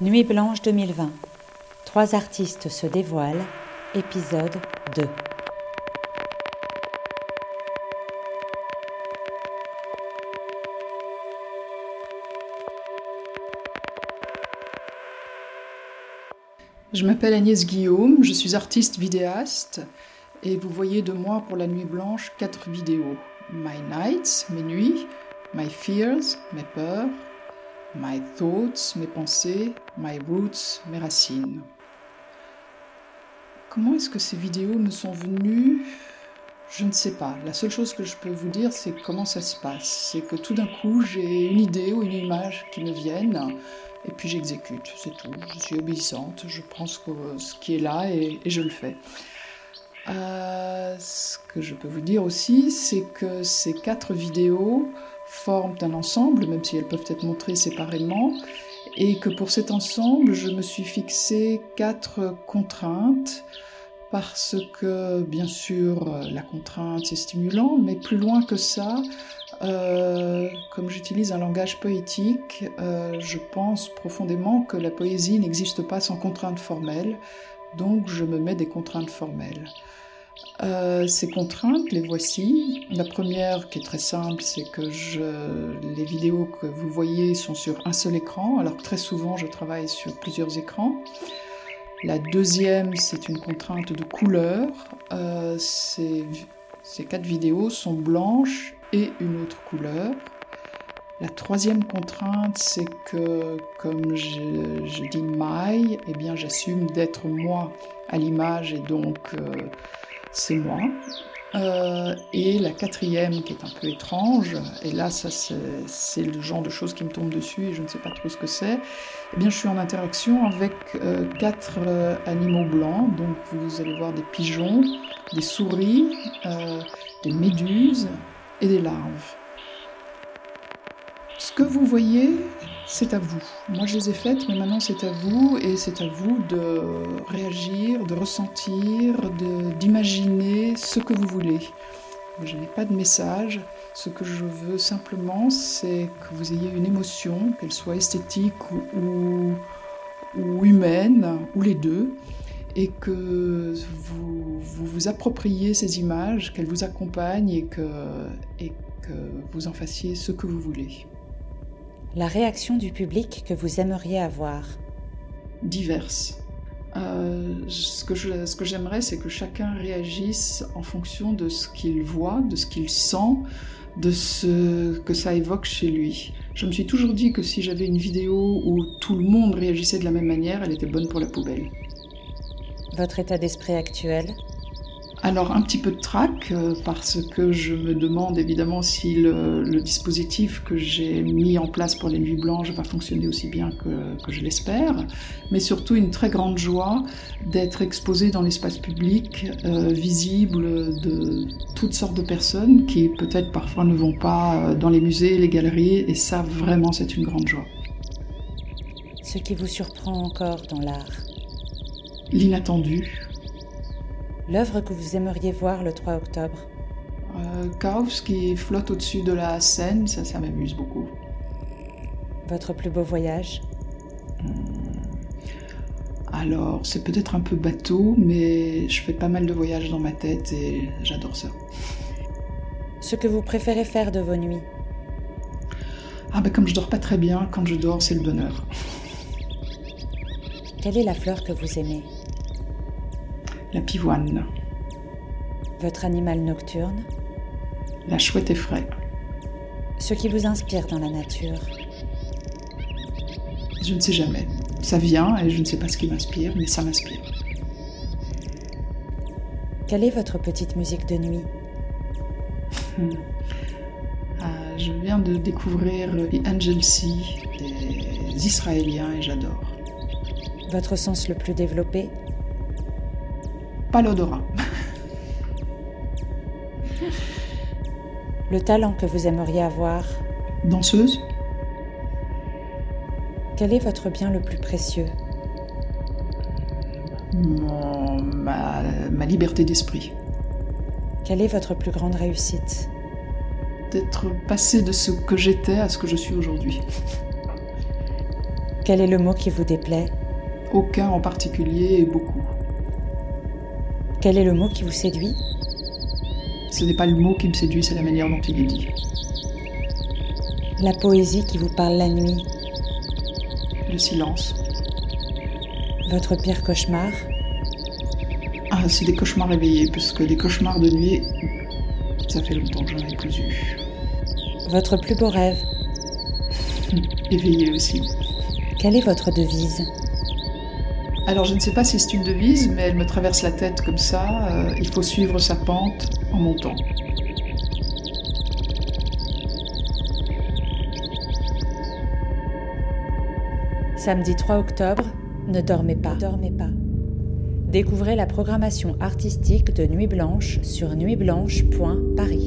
Nuit blanche 2020. Trois artistes se dévoilent. Épisode 2. Je m'appelle Agnès Guillaume, je suis artiste vidéaste et vous voyez de moi pour la nuit blanche quatre vidéos. My Nights, mes nuits, My Fears, mes peurs, My Thoughts, mes pensées, My Roots, mes racines. Comment est-ce que ces vidéos me sont venues? Je ne sais pas. La seule chose que je peux vous dire, c'est comment ça se passe. C'est que tout d'un coup, j'ai une idée ou une image qui me viennent, et puis j'exécute, c'est tout. Je suis obéissante, je prends ce, qui est là et, je le fais. Euh, ce que je peux vous dire aussi, c'est que ces quatre vidéos forment un ensemble, même si elles peuvent être montrées séparément, et que pour cet ensemble, je me suis fixé quatre contraintes, parce que, bien sûr, la contrainte, c'est stimulant, mais plus loin que ça, euh, comme j'utilise un langage poétique, euh, je pense profondément que la poésie n'existe pas sans contraintes formelles, donc je me mets des contraintes formelles. Euh, ces contraintes, les voici. La première, qui est très simple, c'est que les vidéos que vous voyez sont sur un seul écran, alors que très souvent je travaille sur plusieurs écrans. La deuxième, c'est une contrainte de couleur. Euh, ces, quatre vidéos sont blanches et une autre couleur. La troisième contrainte, c'est que, comme je, je dis my, eh bien, j'assume d'être moi à l'image et donc euh, c'est moi. Euh, et la quatrième, qui est un peu étrange, et là, ça c'est le genre de choses qui me tombent dessus et je ne sais pas trop ce que c'est. Eh bien, je suis en interaction avec euh, quatre euh, animaux blancs. Donc, vous allez voir des pigeons, des souris, des méduses et des larves. Ce que vous voyez, c'est à vous. Moi, je les ai faites, mais maintenant, c'est à vous, et c'est à vous de réagir, de ressentir, d'imaginer ce que vous voulez. Je n'ai pas de message. Ce que je veux simplement, c'est que vous ayez une émotion, qu'elle soit esthétique ou, ou, humaine, ou les deux, et que vous vous, vous appropriez ces images, qu'elles vous accompagnent et que, et que vous en fassiez ce que vous voulez la réaction du public que vous aimeriez avoir? Diverses. Euh, ce que j'aimerais, c'est que chacun réagisse en fonction de ce qu'il voit, de ce qu'il sent, de ce que ça évoque chez lui. Je me suis toujours dit que si j'avais une vidéo où tout le monde réagissait de la même manière, elle était bonne pour la poubelle. Votre état d'esprit actuel? Alors un petit peu de trac euh, parce que je me demande évidemment si le, dispositif que j'ai mis en place pour les nuits blanches va fonctionner aussi bien que, je l'espère, mais surtout une très grande joie d'être exposé dans l'espace public, euh, visible de toutes sortes de personnes qui peut-être parfois ne vont pas euh, dans les musées, les galeries, et ça vraiment c'est une grande joie. Ce qui vous surprend encore dans l'art? L'inattendu, L'œuvre que vous aimeriez voir le 3 octobre? Euh, Chaos qui flotte au-dessus de la scène, ça, ça m'amuse beaucoup. Votre plus beau voyage? Hmm. Alors, c'est peut-être un peu bateau, mais je fais pas mal de voyages dans ma tête et j'adore ça. Ce que vous préférez faire de vos nuits? Ah, ben comme je dors pas très bien, quand je dors, c'est le bonheur. Quelle est la fleur que vous aimez? La pivoine. Votre animal nocturne La chouette effraie. Ce qui vous inspire dans la nature Je ne sais jamais. Ça vient et je ne sais pas ce qui m'inspire, mais ça m'inspire. Quelle est votre petite musique de nuit hmm. ah, Je viens de découvrir The Angel Sea des Israéliens et j'adore. Votre sens le plus développé pas l'odorat. Le talent que vous aimeriez avoir Danseuse. Quel est votre bien le plus précieux? Ma, ma liberté d'esprit. Quelle est votre plus grande réussite? D'être passé de ce que j'étais à ce que je suis aujourd'hui. Quel est le mot qui vous déplaît? Aucun en particulier et beaucoup. Quel est le mot qui vous séduit? Ce n'est pas le mot qui me séduit, c'est la manière dont il est dit. La poésie qui vous parle la nuit? Le silence. Votre pire cauchemar? Ah, c'est des cauchemars réveillés, parce que des cauchemars de nuit, ça fait longtemps que j'en ai plus eu. Votre plus beau rêve? Éveillé aussi. Quelle est votre devise? Alors je ne sais pas si c'est une devise, mais elle me traverse la tête comme ça. euh, il faut suivre sa pente en montant. Samedi 3 octobre, ne dormez pas. dormez pas. Découvrez la programmation artistique de Nuit Blanche sur nuitblanche.paris.